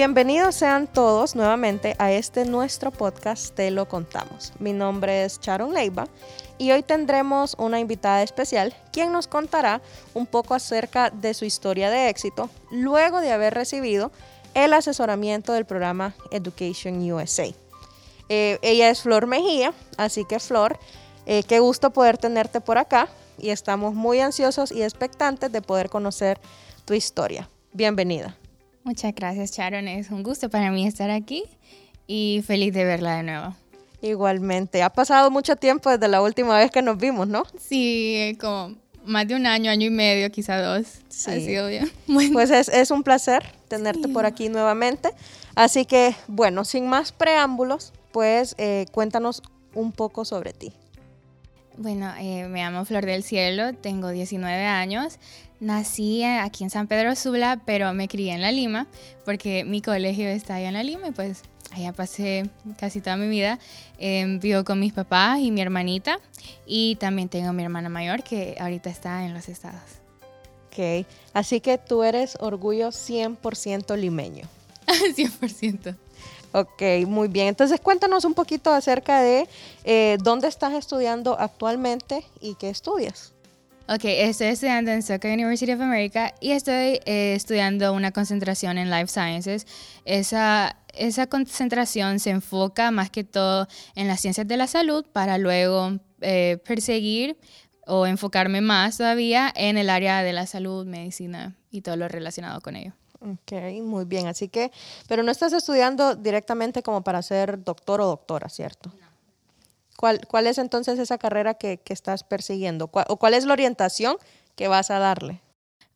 Bienvenidos sean todos nuevamente a este nuestro podcast Te lo contamos. Mi nombre es Sharon Leiva y hoy tendremos una invitada especial quien nos contará un poco acerca de su historia de éxito luego de haber recibido el asesoramiento del programa Education USA. Eh, ella es Flor Mejía, así que Flor, eh, qué gusto poder tenerte por acá y estamos muy ansiosos y expectantes de poder conocer tu historia. Bienvenida. Muchas gracias, Sharon. Es un gusto para mí estar aquí y feliz de verla de nuevo. Igualmente. Ha pasado mucho tiempo desde la última vez que nos vimos, ¿no? Sí, como más de un año, año y medio, quizá dos. Sí. Ha sido bien. Pues es, un placer tenerte por aquí nuevamente. Así que, bueno, sin más preámbulos, pues eh, cuéntanos un poco sobre ti. Bueno, eh, me llamo Flor del Cielo, tengo 19 años. Nací aquí en San Pedro Sula, pero me crié en La Lima, porque mi colegio está allá en La Lima y pues allá pasé casi toda mi vida. Eh, vivo con mis papás y mi hermanita y también tengo mi hermana mayor que ahorita está en los estados. Ok, así que tú eres orgullo 100% limeño. 100%. Ok, muy bien. Entonces cuéntanos un poquito acerca de eh, dónde estás estudiando actualmente y qué estudias. Ok, estoy estudiando en Soka University of America y estoy eh, estudiando una concentración en Life Sciences. Esa, esa concentración se enfoca más que todo en las ciencias de la salud para luego eh, perseguir o enfocarme más todavía en el área de la salud, medicina y todo lo relacionado con ello. Ok, muy bien. Así que, pero no estás estudiando directamente como para ser doctor o doctora, ¿cierto? ¿Cuál, es entonces esa carrera que, estás persiguiendo? ¿O cuál es la orientación que vas a darle?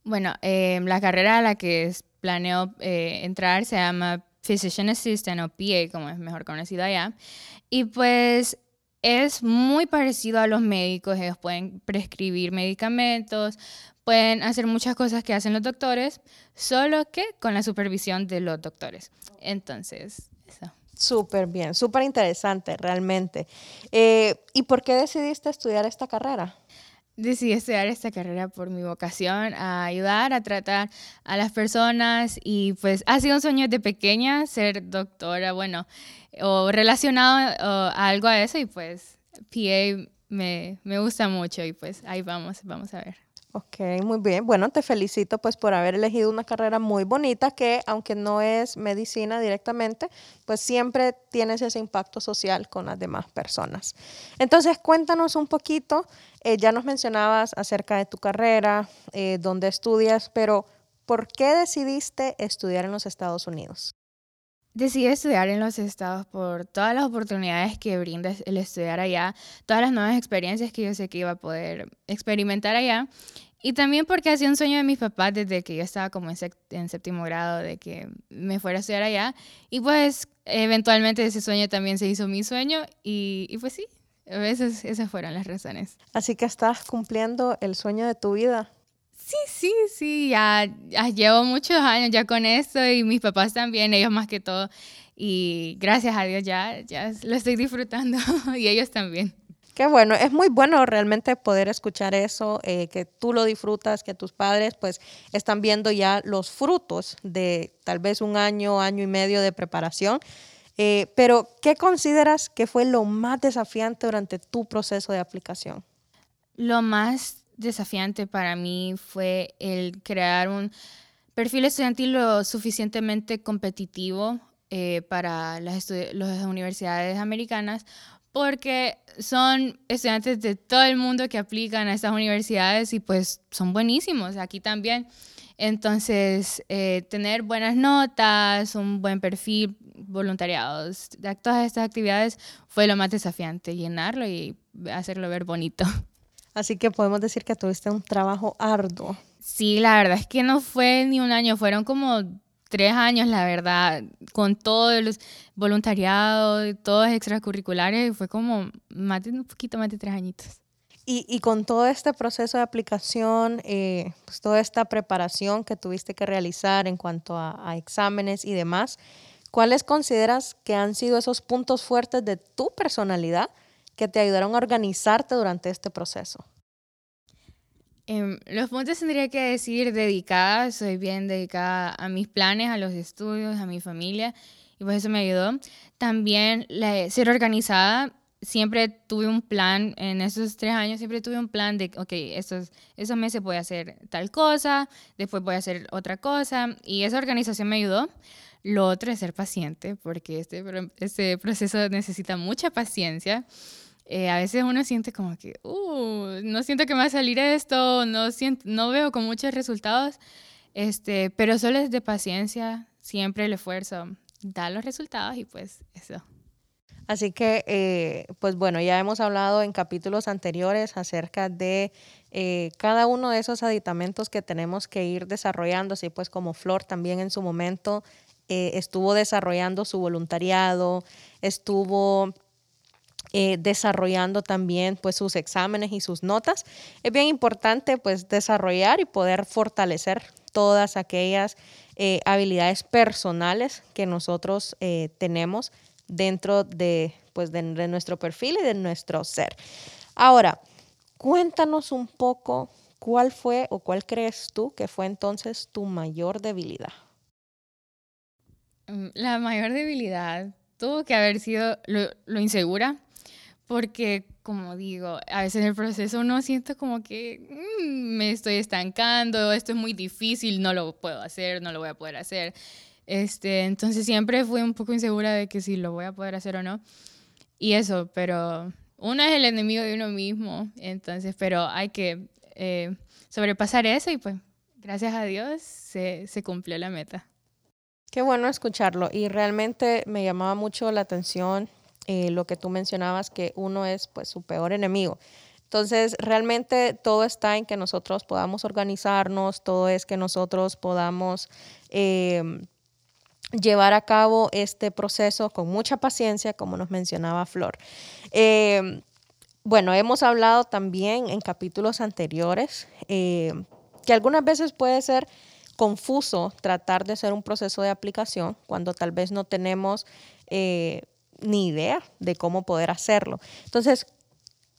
Bueno, eh, la carrera a la que planeo eh, entrar se llama Physician Assistant o PA, como es mejor conocido allá. Y pues es muy parecido a los médicos. Ellos pueden prescribir medicamentos, pueden hacer muchas cosas que hacen los doctores, solo que con la supervisión de los doctores. Entonces, eso. Súper bien, súper interesante realmente. Eh, ¿Y por qué decidiste estudiar esta carrera? Decidí estudiar esta carrera por mi vocación, a ayudar, a tratar a las personas y pues ha sido un sueño de pequeña ser doctora, bueno, o relacionado a algo a eso y pues PA me, me gusta mucho y pues ahí vamos, vamos a ver. Ok, muy bien. Bueno, te felicito pues por haber elegido una carrera muy bonita que aunque no es medicina directamente, pues siempre tienes ese impacto social con las demás personas. Entonces, cuéntanos un poquito, eh, ya nos mencionabas acerca de tu carrera, eh, dónde estudias, pero ¿por qué decidiste estudiar en los Estados Unidos? Decidí estudiar en los estados por todas las oportunidades que brinda el estudiar allá, todas las nuevas experiencias que yo sé que iba a poder experimentar allá y también porque hacía un sueño de mis papás desde que yo estaba como en, séptimo grado, de que me fuera a estudiar allá. Y pues eventualmente ese sueño también se hizo mi sueño y, y pues sí, esas, esas fueron las razones. Así que estás cumpliendo el sueño de tu vida. Sí, sí, sí, ya, ya, llevo muchos años ya con esto y mis papás también, ellos más que todo. Y gracias a Dios ya, ya lo estoy disfrutando y ellos también. Qué bueno, es muy bueno realmente poder escuchar eso, eh, que tú lo disfrutas, que tus padres pues están viendo ya los frutos de tal vez un año, año y medio de preparación. Eh, pero, ¿qué consideras que fue lo más desafiante durante tu proceso de aplicación? Lo más desafiante para mí fue el crear un perfil estudiantil lo suficientemente competitivo eh, para las, universidades americanas porque son estudiantes de todo el mundo que aplican a estas universidades y pues son buenísimos, aquí también. Entonces, eh, tener buenas notas, un buen perfil, voluntariados, todas estas actividades fue lo más desafiante, llenarlo y hacerlo ver bonito. Así que podemos decir que tuviste un trabajo arduo. Sí, la verdad es que no fue ni un año, fueron como tres años, la verdad, con todos los voluntariados, todos extracurriculares, fue como más de, un poquito más de tres añitos. Y, con todo este proceso de aplicación, eh, pues toda esta preparación que tuviste que realizar en cuanto a, exámenes y demás, ¿cuáles consideras que han sido esos puntos fuertes de tu personalidad que te ayudaron a organizarte durante este proceso? Em, los puntos tendría que decir dedicada, soy bien dedicada a mis planes, a los estudios, a mi familia, y pues eso me ayudó. También ser organizada, siempre tuve un plan, en esos tres años siempre tuve un plan de, ok, estos, esos meses voy a hacer tal cosa, después voy a hacer otra cosa, y esa organización me ayudó. Lo otro es ser paciente, porque este, este proceso necesita mucha paciencia. Eh, a veces uno siente como que, uh, no siento que me va a salir esto, no, siento, no veo con muchos resultados, este, pero solo es de paciencia, siempre el esfuerzo da los resultados y pues eso. Así que, eh, pues bueno, ya hemos hablado en capítulos anteriores acerca de eh, cada uno de esos aditamentos que tenemos que ir desarrollando, así pues como Flor también en su momento estuvo desarrollando su voluntariado, estuvo eh, desarrollando también pues sus exámenes y sus notas. Es bien importante pues desarrollar y poder fortalecer todas aquellas eh, habilidades personales que nosotros eh, tenemos dentro de, pues, de nuestro perfil y de nuestro ser. Ahora, cuéntanos un poco cuál fue o cuál crees tú que fue entonces tu mayor debilidad. Mm, la mayor debilidad tuvo que haber sido lo, lo insegura porque, como digo, a veces en el proceso uno siente como que mm, me estoy estancando, esto es muy difícil, no lo puedo hacer, no lo voy a poder hacer. Este, entonces siempre fui un poco insegura de que si lo voy a poder hacer o no. Y eso, pero uno es el enemigo de uno mismo, entonces, pero hay que eh, sobrepasar eso y pues gracias a Dios se, se cumplió la meta. Qué bueno escucharlo y realmente me llamaba mucho la atención eh, lo que tú mencionabas, que uno es pues su peor enemigo. Entonces, realmente todo está en que nosotros podamos organizarnos, todo es que nosotros podamos em, llevar a cabo este proceso con mucha paciencia, como nos mencionaba Flor. Em, bueno, hemos hablado también en capítulos anteriores em, que algunas veces puede ser confuso tratar de hacer un proceso de aplicación cuando tal vez no tenemos eh, ni idea de cómo poder hacerlo. Entonces,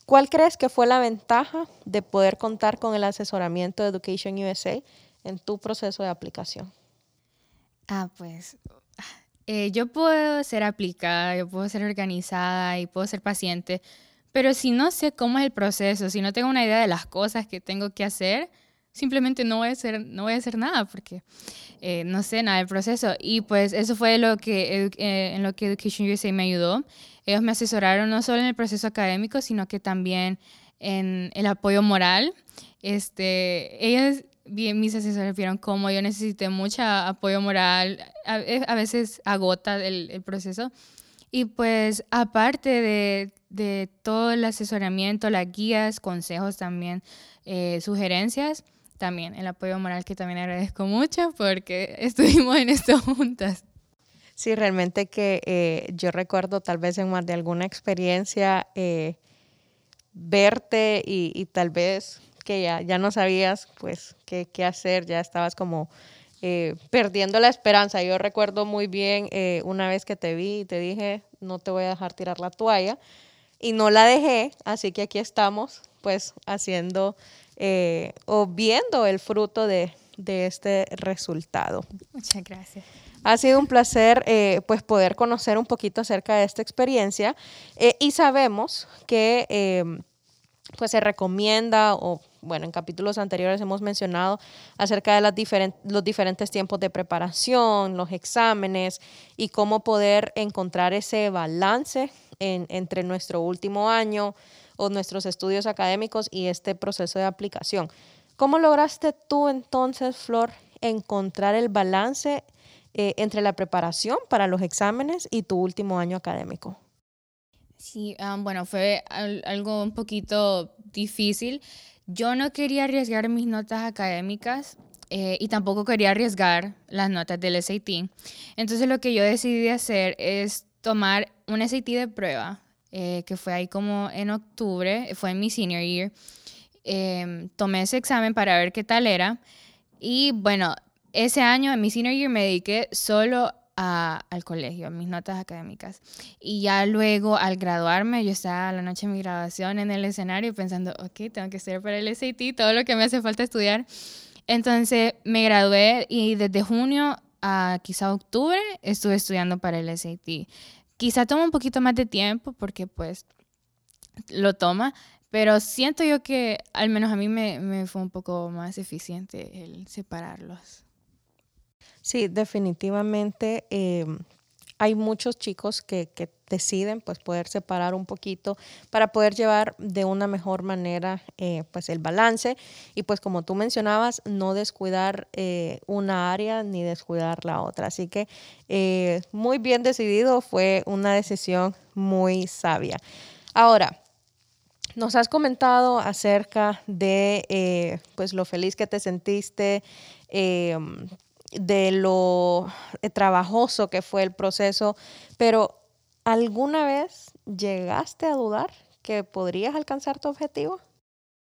¿cuál crees que fue la ventaja de poder contar con el asesoramiento de Education USA en tu proceso de aplicación? Ah, pues eh, yo puedo ser aplicada, yo puedo ser organizada y puedo ser paciente, pero si no sé cómo es el proceso, si no tengo una idea de las cosas que tengo que hacer, simplemente no voy a hacer, no voy a hacer nada porque eh, no sé nada del proceso. Y pues eso fue lo que, eh, en lo que Education USA me ayudó. Ellos me asesoraron no solo en el proceso académico, sino que también en el apoyo moral. Este, ellos, bien, mis asesores vieron cómo yo necesité mucho apoyo moral. A, eh, veces agota el, proceso. Y pues aparte de, de, todo el asesoramiento, las guías, consejos también, sugerencias, también el apoyo moral que también agradezco mucho porque estuvimos en esto juntas. Sí, realmente que eh, yo recuerdo tal vez en más de alguna experiencia eh, verte y, tal vez que ya, ya no sabías pues qué, qué hacer, ya estabas como eh, perdiendo la esperanza. Yo recuerdo muy bien una vez que te vi y te dije, no te voy a dejar tirar la toalla y no la dejé, así que aquí estamos pues haciendo eh, o viendo el fruto de, este resultado. Muchas gracias. Ha sido un placer eh, pues poder conocer un poquito acerca de esta experiencia eh, y sabemos que pues se recomienda o bueno, en capítulos anteriores hemos mencionado acerca de las los diferentes tiempos de preparación, los exámenes y cómo poder encontrar ese balance entre nuestro último año, o nuestros estudios académicos y este proceso de aplicación. ¿Cómo lograste tú entonces, Flor, encontrar el balance eh, entre la preparación para los exámenes y tu último año académico? Sí, bueno, fue algo un poquito difícil. Yo no quería arriesgar mis notas académicas eh, y tampoco quería arriesgar las notas del SAT. Entonces lo que yo decidí hacer es tomar un SAT de prueba, eh, que fue ahí como en octubre, fue en mi senior year. Em, tomé ese examen para ver qué tal era. Y bueno, ese año en mi senior year me dediqué solo al colegio, a mis notas académicas. Y ya luego al graduarme, yo estaba la noche de mi graduación en el escenario pensando, ok, tengo que estudiar para el SAT, todo lo que me hace falta estudiar. Entonces me gradué y desde junio a quizá octubre estuve estudiando para el SAT. Quizá toma un poquito más de tiempo porque pues lo toma, pero siento yo que al menos a mí me, fue un poco más eficiente el separarlos. Sí, definitivamente em, hay muchos chicos que, deciden pues poder separar un poquito para poder llevar de una mejor manera eh, pues el balance. Y pues como tú mencionabas no descuidar eh, una área ni descuidar la otra. Así que eh, muy bien decidido fue una decisión muy sabia. Ahora nos has comentado acerca de pues lo feliz que te sentiste de lo eh, trabajoso que fue el proceso, pero ¿alguna vez llegaste a dudar que podrías alcanzar tu objetivo?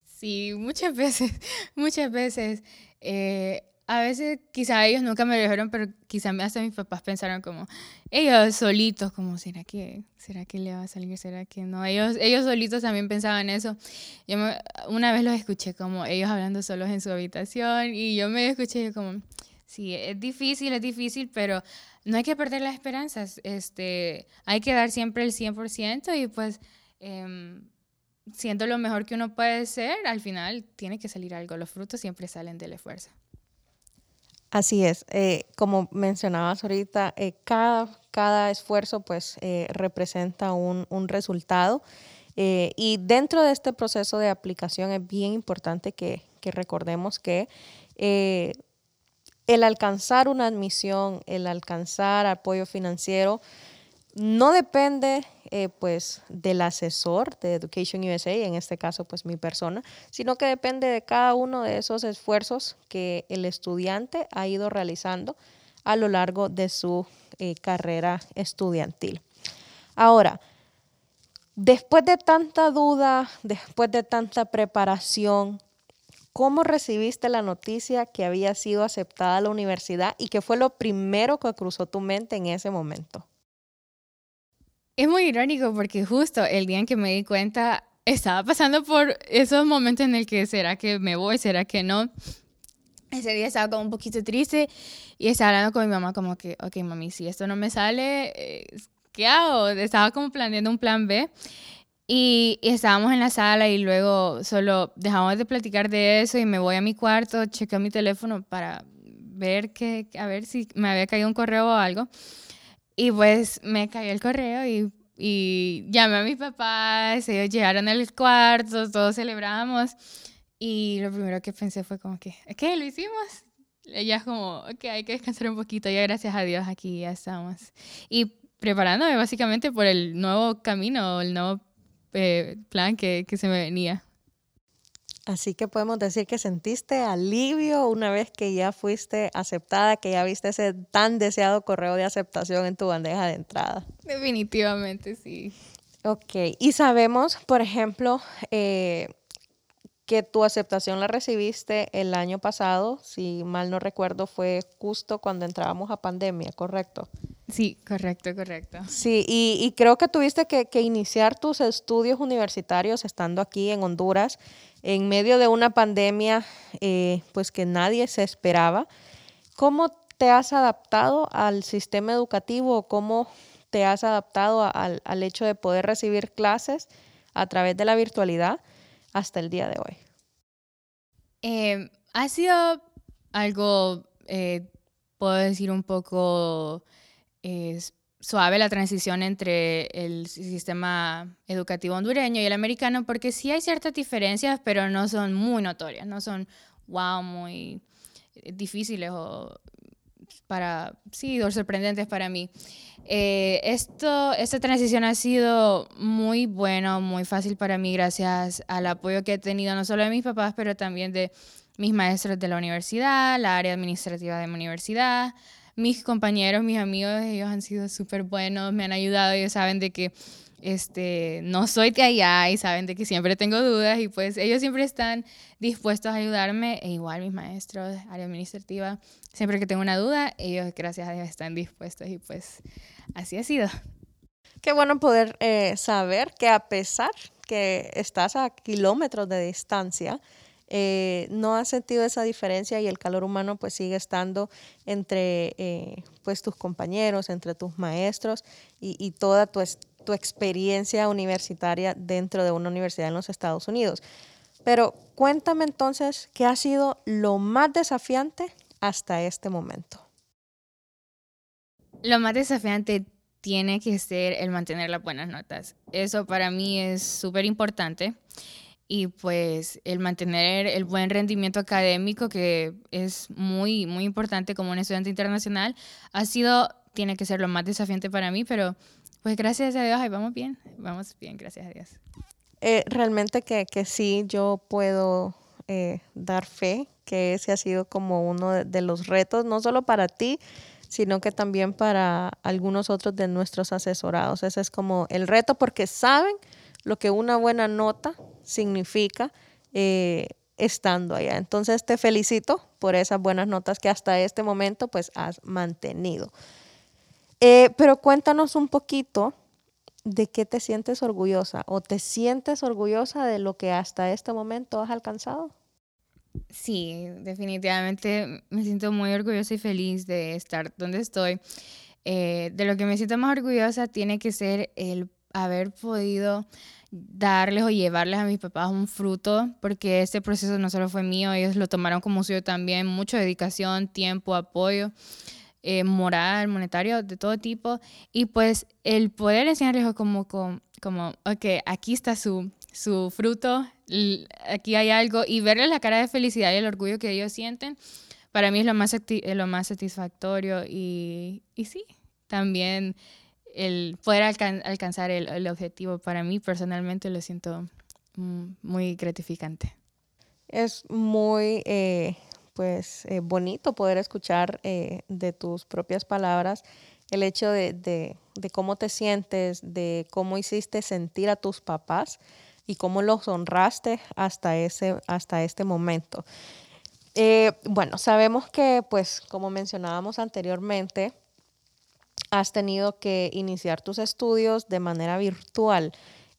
Sí, muchas veces, muchas veces. Eh, a veces quizá ellos nunca me lo dijeron, pero quizá hasta mis papás pensaron como, ellos solitos, como, ¿será que, será que le va a salir? ¿Será que no? Ellos, ellos solitos también pensaban eso. Yo una vez los escuché como ellos hablando solos en su habitación y yo me escuché como, Sí, es difícil, es difícil, pero no hay que perder las esperanzas. Este, hay que dar siempre el 100% y pues eh, siendo lo mejor que uno puede ser, al final tiene que salir algo. Los frutos siempre salen del esfuerzo. Así es, eh, como mencionabas ahorita, eh, cada, cada esfuerzo pues eh, representa un, un resultado y dentro de este proceso de aplicación es bien importante que, que recordemos que el alcanzar una admisión, el alcanzar apoyo financiero, no depende eh, pues del asesor de Education USA, en este caso pues mi persona, sino que depende de cada uno de esos esfuerzos que el estudiante ha ido realizando a lo largo de su eh, carrera estudiantil. Ahora, después de tanta duda, después de tanta preparación, ¿Cómo recibiste la noticia que había sido aceptada a la universidad y qué fue lo primero que cruzó tu mente en ese momento? Es muy irónico porque justo el día en que me di cuenta estaba pasando por esos momentos en el que será que me voy, será que no. Ese día estaba como un poquito triste y estaba hablando con mi mamá como que, ok, mami, si esto no me sale, eh, ¿qué hago? Estaba como planeando un plan B y, estábamos en la sala y luego solo dejamos de platicar de eso y me voy a mi cuarto, chequeo mi teléfono para ver que, a ver si me había caído un correo o algo. Y pues me cayó el correo y, y llamé a mis papás, ellos llegaron al cuarto, todos celebramos. Y lo primero que pensé fue como que, ¿qué? ¿Lo hicimos? Ella es como, ok, hay que descansar un poquito, ya gracias a Dios aquí ya estamos. Y preparándome básicamente por el nuevo camino, el nuevo eh, plan que, que se me venía. Así que podemos decir que sentiste alivio una vez que ya fuiste aceptada, que ya viste ese tan deseado correo de aceptación en tu bandeja de entrada. Definitivamente, sí. Ok, y sabemos, por ejemplo, eh, que tu aceptación la recibiste el año pasado, si mal no recuerdo, fue justo cuando entrábamos a pandemia, ¿correcto? Sí, correcto, correcto. Sí, y, creo que tuviste que, iniciar tus estudios universitarios estando aquí en Honduras, en medio de una pandemia eh, pues que nadie se esperaba. ¿Cómo te has adaptado al sistema educativo? ¿Cómo te has adaptado al, al hecho de poder recibir clases a través de la virtualidad? hasta el día de hoy? Em, ha sido algo, eh, puedo decir, un poco eh, suave la transición entre el sistema educativo hondureño y el americano, porque sí hay ciertas diferencias, pero no son muy notorias, no son, wow, muy difíciles o para, sí, sorprendentes para mí. Eh, esto, esta transición ha sido muy buena, muy fácil para mí gracias al apoyo que he tenido no solo de mis papás, pero también de mis maestros de la universidad, la área administrativa de mi universidad, mis compañeros, mis amigos, ellos han sido súper buenos, me han ayudado, ellos saben de que este, no soy de allá y saben de que siempre tengo dudas y pues ellos siempre están dispuestos a ayudarme e igual mis maestros, área administrativa, siempre que tengo una duda, ellos gracias a Dios están dispuestos y pues así ha sido. Qué bueno poder eh, saber que a pesar que estás a kilómetros de distancia, eh, no has sentido esa diferencia y el calor humano pues sigue estando entre eh, pues tus compañeros, entre tus maestros y, y toda tu, tu experiencia universitaria dentro de una universidad en los Estados Unidos. Pero cuéntame entonces qué ha sido lo más desafiante hasta este momento. Lo más desafiante tiene que ser el mantener las buenas notas. Eso para mí es súper importante y pues el mantener el buen rendimiento académico que es muy muy importante como un estudiante internacional ha sido tiene que ser lo más desafiante para mí pero pues gracias a Dios ahí vamos bien vamos bien gracias a Dios. Eh, realmente que, que, sí yo puedo eh, dar fe que ese ha sido como uno de, de los retos no solo para ti sino que también para algunos otros de nuestros asesorados. Ese es como el reto porque saben lo que una buena nota significa eh, estando allá. Entonces te felicito por esas buenas notas que hasta este momento pues has mantenido. Eh, pero cuéntanos un poquito de qué te sientes orgullosa o te sientes orgullosa de lo que hasta este momento has alcanzado. Sí, definitivamente me siento muy orgullosa y feliz de estar donde estoy. Eh, de lo que me siento más orgullosa tiene que ser el haber podido darles o llevarles a mis papás un fruto, porque este proceso no solo fue mío, ellos lo tomaron como suyo también, mucha dedicación, tiempo, apoyo, eh, moral, monetario, de todo tipo, y pues el poder enseñarles como, como, como ok, aquí está su, su fruto, aquí hay algo, y verles la cara de felicidad y el orgullo que ellos sienten, para mí es lo más, lo más satisfactorio, y, y sí, también el poder alcanzar el, objetivo para mí personalmente lo siento mm, muy gratificante. Es muy eh, pues eh, bonito poder escuchar eh, de tus propias palabras el hecho de, de, cómo te sientes, de cómo hiciste sentir a tus papás y cómo los honraste hasta, ese, hasta este momento. bueno, sabemos que, pues, como mencionábamos anteriormente, has tenido que iniciar tus estudios de manera virtual.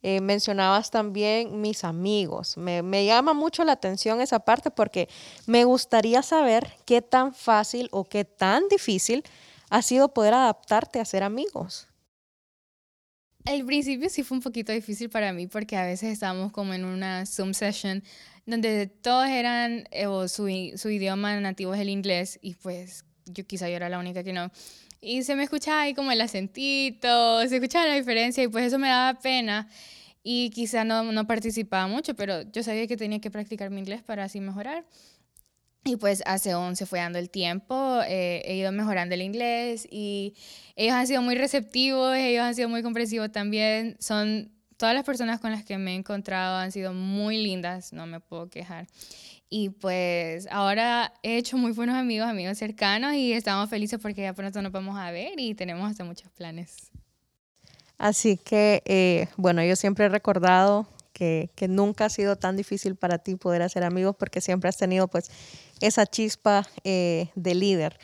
Eh, mencionabas también mis amigos. Me, me, llama mucho la atención esa parte porque me gustaría saber qué tan fácil o qué tan difícil ha sido poder adaptarte a ser amigos. Al principio sí fue un poquito difícil para mí porque a veces estábamos como en una Zoom session donde todos eran, eh, o su, su idioma nativo es el inglés y pues yo quizá yo era la única que no. Y se me escuchaba ahí como el acentito, se escuchaba la diferencia y pues eso me daba pena. Y quizá no, no participaba mucho, pero yo sabía que tenía que practicar mi inglés para así mejorar. Y pues hace 11 fue dando el tiempo, eh, he ido mejorando el inglés y ellos han sido muy receptivos, ellos han sido muy comprensivos también. Son todas las personas con las que me he encontrado han sido muy lindas, no me puedo quejar. Y pues ahora he hecho muy buenos amigos, amigos cercanos y estamos felices porque ya pronto nos vamos a ver y tenemos hasta muchos planes. Así que, eh, bueno, yo siempre he recordado que, que, nunca ha sido tan difícil para ti poder hacer amigos porque siempre has tenido pues esa chispa eh, de líder.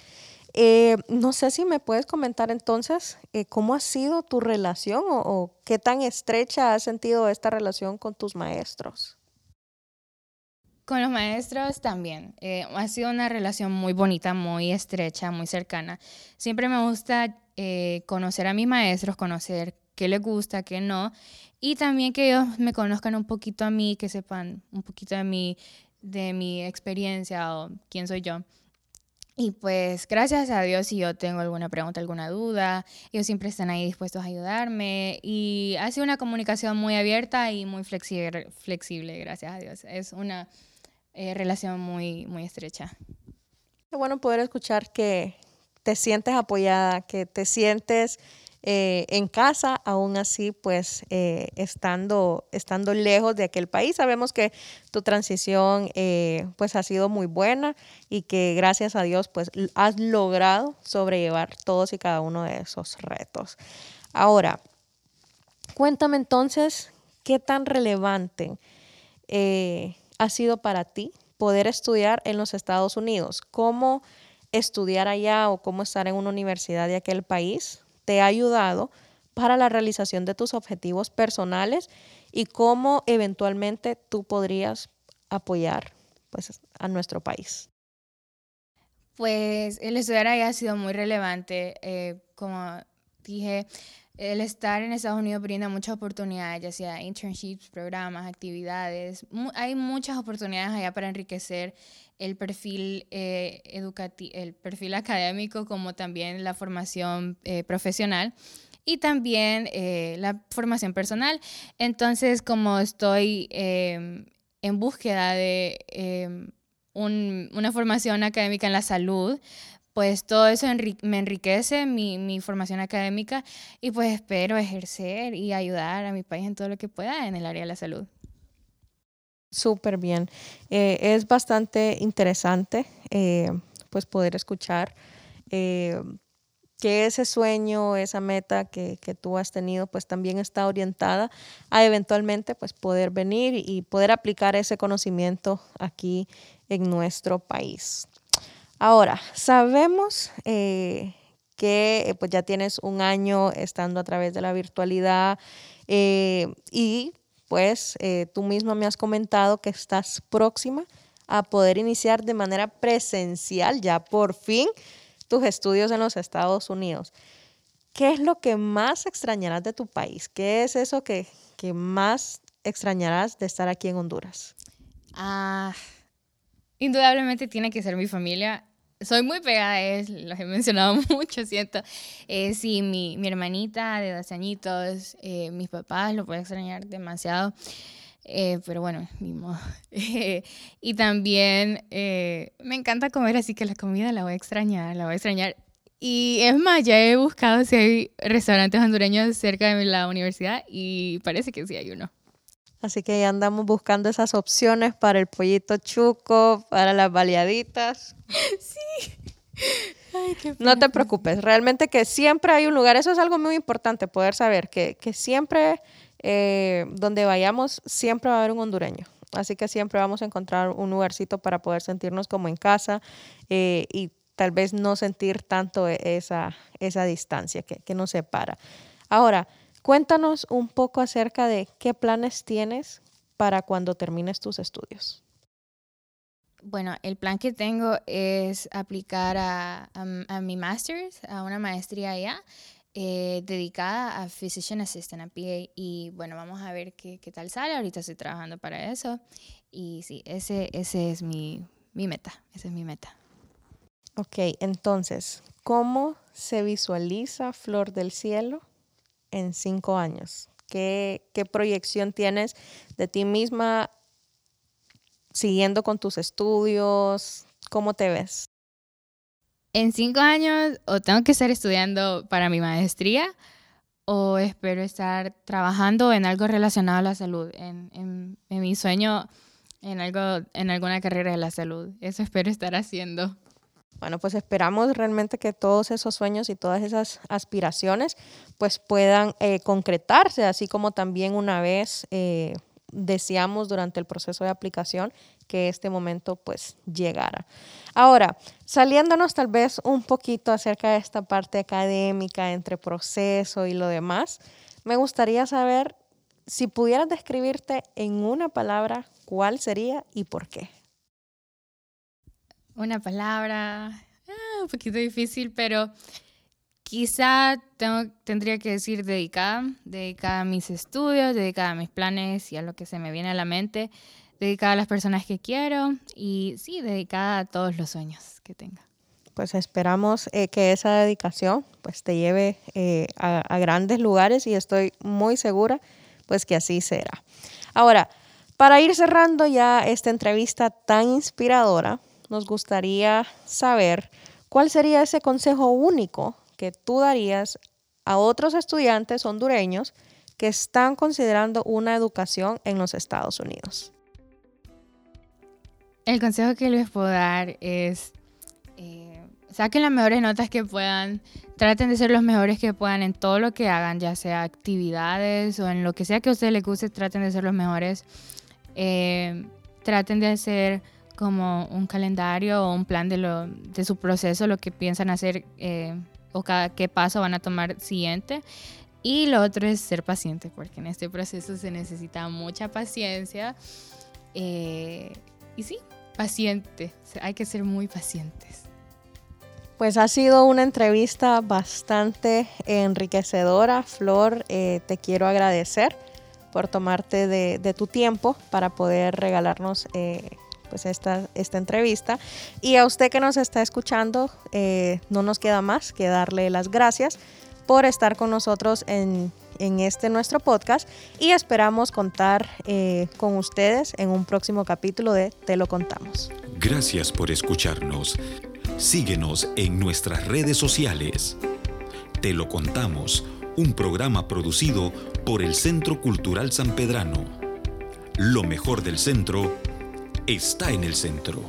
Eh, no sé si me puedes comentar entonces cómo ha sido tu relación o, o qué tan estrecha has sentido esta relación con tus maestros. Con los maestros también. Eh, ha sido una relación muy bonita, muy estrecha, muy cercana. Siempre me gusta eh, conocer a mis maestros, conocer qué les gusta, qué no. Y también que ellos me conozcan un poquito a mí, que sepan un poquito de mí, de mi experiencia o quién soy yo. Y pues gracias a Dios si yo tengo alguna pregunta, alguna duda, ellos siempre están ahí dispuestos a ayudarme y ha sido una comunicación muy abierta y muy flexible, flexible gracias a Dios. Es una eh, relación muy, muy estrecha. Qué bueno poder escuchar que, te sientes apoyada, que te sientes eh, en casa, aún así, pues eh, estando, estando lejos de aquel país. Sabemos que tu transición pues ha sido muy buena y que gracias a Dios pues has logrado sobrellevar todos y cada uno de esos retos. Ahora, cuéntame entonces qué tan relevante ha sido para ti poder estudiar en los Estados Unidos. ¿Cómo estudiar allá o cómo estar en una universidad de aquel país te ha ayudado para la realización de tus objetivos personales y cómo eventualmente tú podrías apoyar pues, a nuestro país. Pues el estudiar allá ha sido muy relevante. Eh, como dije, el estar en Estados Unidos brinda muchas oportunidades, ya sea internships, programas, actividades. hay muchas oportunidades allá para enriquecer el perfil eh, el perfil académico, como también la formación eh, profesional y también eh, la formación personal. Entonces, como estoy em, en búsqueda de em, una formación académica en la salud, pues todo eso me enriquece mi, formación académica y pues espero ejercer y ayudar a mi país en todo lo que pueda en el área de la salud. Súper bien. Eh, es bastante interesante eh, pues poder escuchar eh, que ese sueño, esa meta que, que, tú has tenido, pues también está orientada a eventualmente pues poder venir y poder aplicar ese conocimiento aquí en nuestro país. Ahora, sabemos que pues ya tienes un año estando a través de la virtualidad y pues eh, tú misma me has comentado que estás próxima a poder iniciar de manera presencial ya por fin tus estudios en los Estados Unidos. ¿Qué es lo que más extrañarás de tu país? ¿Qué es eso que, que más extrañarás de estar aquí en Honduras? Ah, indudablemente tiene que ser mi familia soy muy pegada a él, los he mencionado mucho, siento. Eh, sí, mi, mi, hermanita de 12 añitos, eh, mis papás, lo puedo extrañar demasiado. Eh, pero bueno, ni modo. y también me encanta comer, así que la comida la voy a extrañar, la voy a extrañar. Y es más, ya he buscado si hay restaurantes hondureños cerca de la universidad y parece que sí hay uno. Así que ya andamos buscando esas opciones para el pollito chuco, para las baleaditas. Sí. no te preocupes, realmente que siempre hay un lugar, eso es algo muy importante, poder saber que, que siempre eh, donde vayamos, siempre va a haber un hondureño. Así que siempre vamos a encontrar un lugarcito para poder sentirnos como en casa eh, y tal vez no sentir tanto e, esa, esa distancia que, que nos separa. Ahora, Cuéntanos un poco acerca de qué planes tienes para cuando termines tus estudios. Bueno, el plan que tengo es aplicar a, mi master's, a una maestría allá, eh, dedicada a Physician Assistant, a PA. Y bueno, vamos a ver qué, qué, tal sale. Ahorita estoy trabajando para eso. Y sí, ese, ese es mi, mi meta. Esa es mi meta. Ok, entonces, ¿cómo se visualiza Flor del Cielo en cinco años? ¿Qué, proyección tienes de ti misma siguiendo con tus estudios? ¿Cómo te ves? En cinco años o tengo que estar estudiando para mi maestría o espero estar trabajando en algo relacionado a la salud, en, en, en mi sueño en algo, en alguna carrera de la salud. Eso espero estar haciendo. Bueno, pues esperamos realmente que todos esos sueños y todas esas aspiraciones pues puedan eh, concretarse, así como también una vez eh, deseamos durante el proceso de aplicación que este momento pues llegara. Ahora, saliéndonos tal vez un poquito acerca de esta parte académica entre proceso y lo demás, me gustaría saber si pudieras describirte en una palabra, ¿cuál sería y por qué? Una palabra, ah, un poquito difícil, pero quizá tengo, tendría que decir dedicada, dedicada a mis estudios, dedicada a mis planes y a lo que se me viene a la mente, dedicada a las personas que quiero y sí, dedicada a todos los sueños que tenga. Pues esperamos eh, que esa dedicación pues te lleve eh, a, a grandes lugares y estoy muy segura pues que así será. Ahora, para ir cerrando ya esta entrevista tan inspiradora, nos gustaría saber ¿cuál sería ese consejo único que tú darías a otros estudiantes hondureños que están considerando una educación en los Estados Unidos? El consejo que les puedo dar es eh, saquen las mejores notas que puedan, traten de ser los mejores que puedan en todo lo que hagan, ya sea actividades o en lo que sea que a ustedes les guste, traten de ser los mejores. Eh, traten de hacer como un calendario o un plan de, lo, de su proceso, lo que piensan hacer eh, o cada qué paso van a tomar siguiente. Y lo otro es ser paciente, porque en este proceso se necesita mucha paciencia. Eh, y sí, paciente, hay que ser muy pacientes. Pues ha sido una entrevista bastante enriquecedora. Flor, eh, te quiero agradecer por tomarte de, tu tiempo para poder regalarnos pues esta, esta entrevista. Y a usted que nos está escuchando, eh, no nos queda más que darle las gracias por estar con nosotros en, este nuestro podcast y esperamos contar eh, con ustedes en un próximo capítulo de Te lo contamos. Gracias por escucharnos. Síguenos en nuestras redes sociales. Te lo contamos, un programa producido por el Centro Cultural San Pedrano. Lo mejor del centro está en el centro.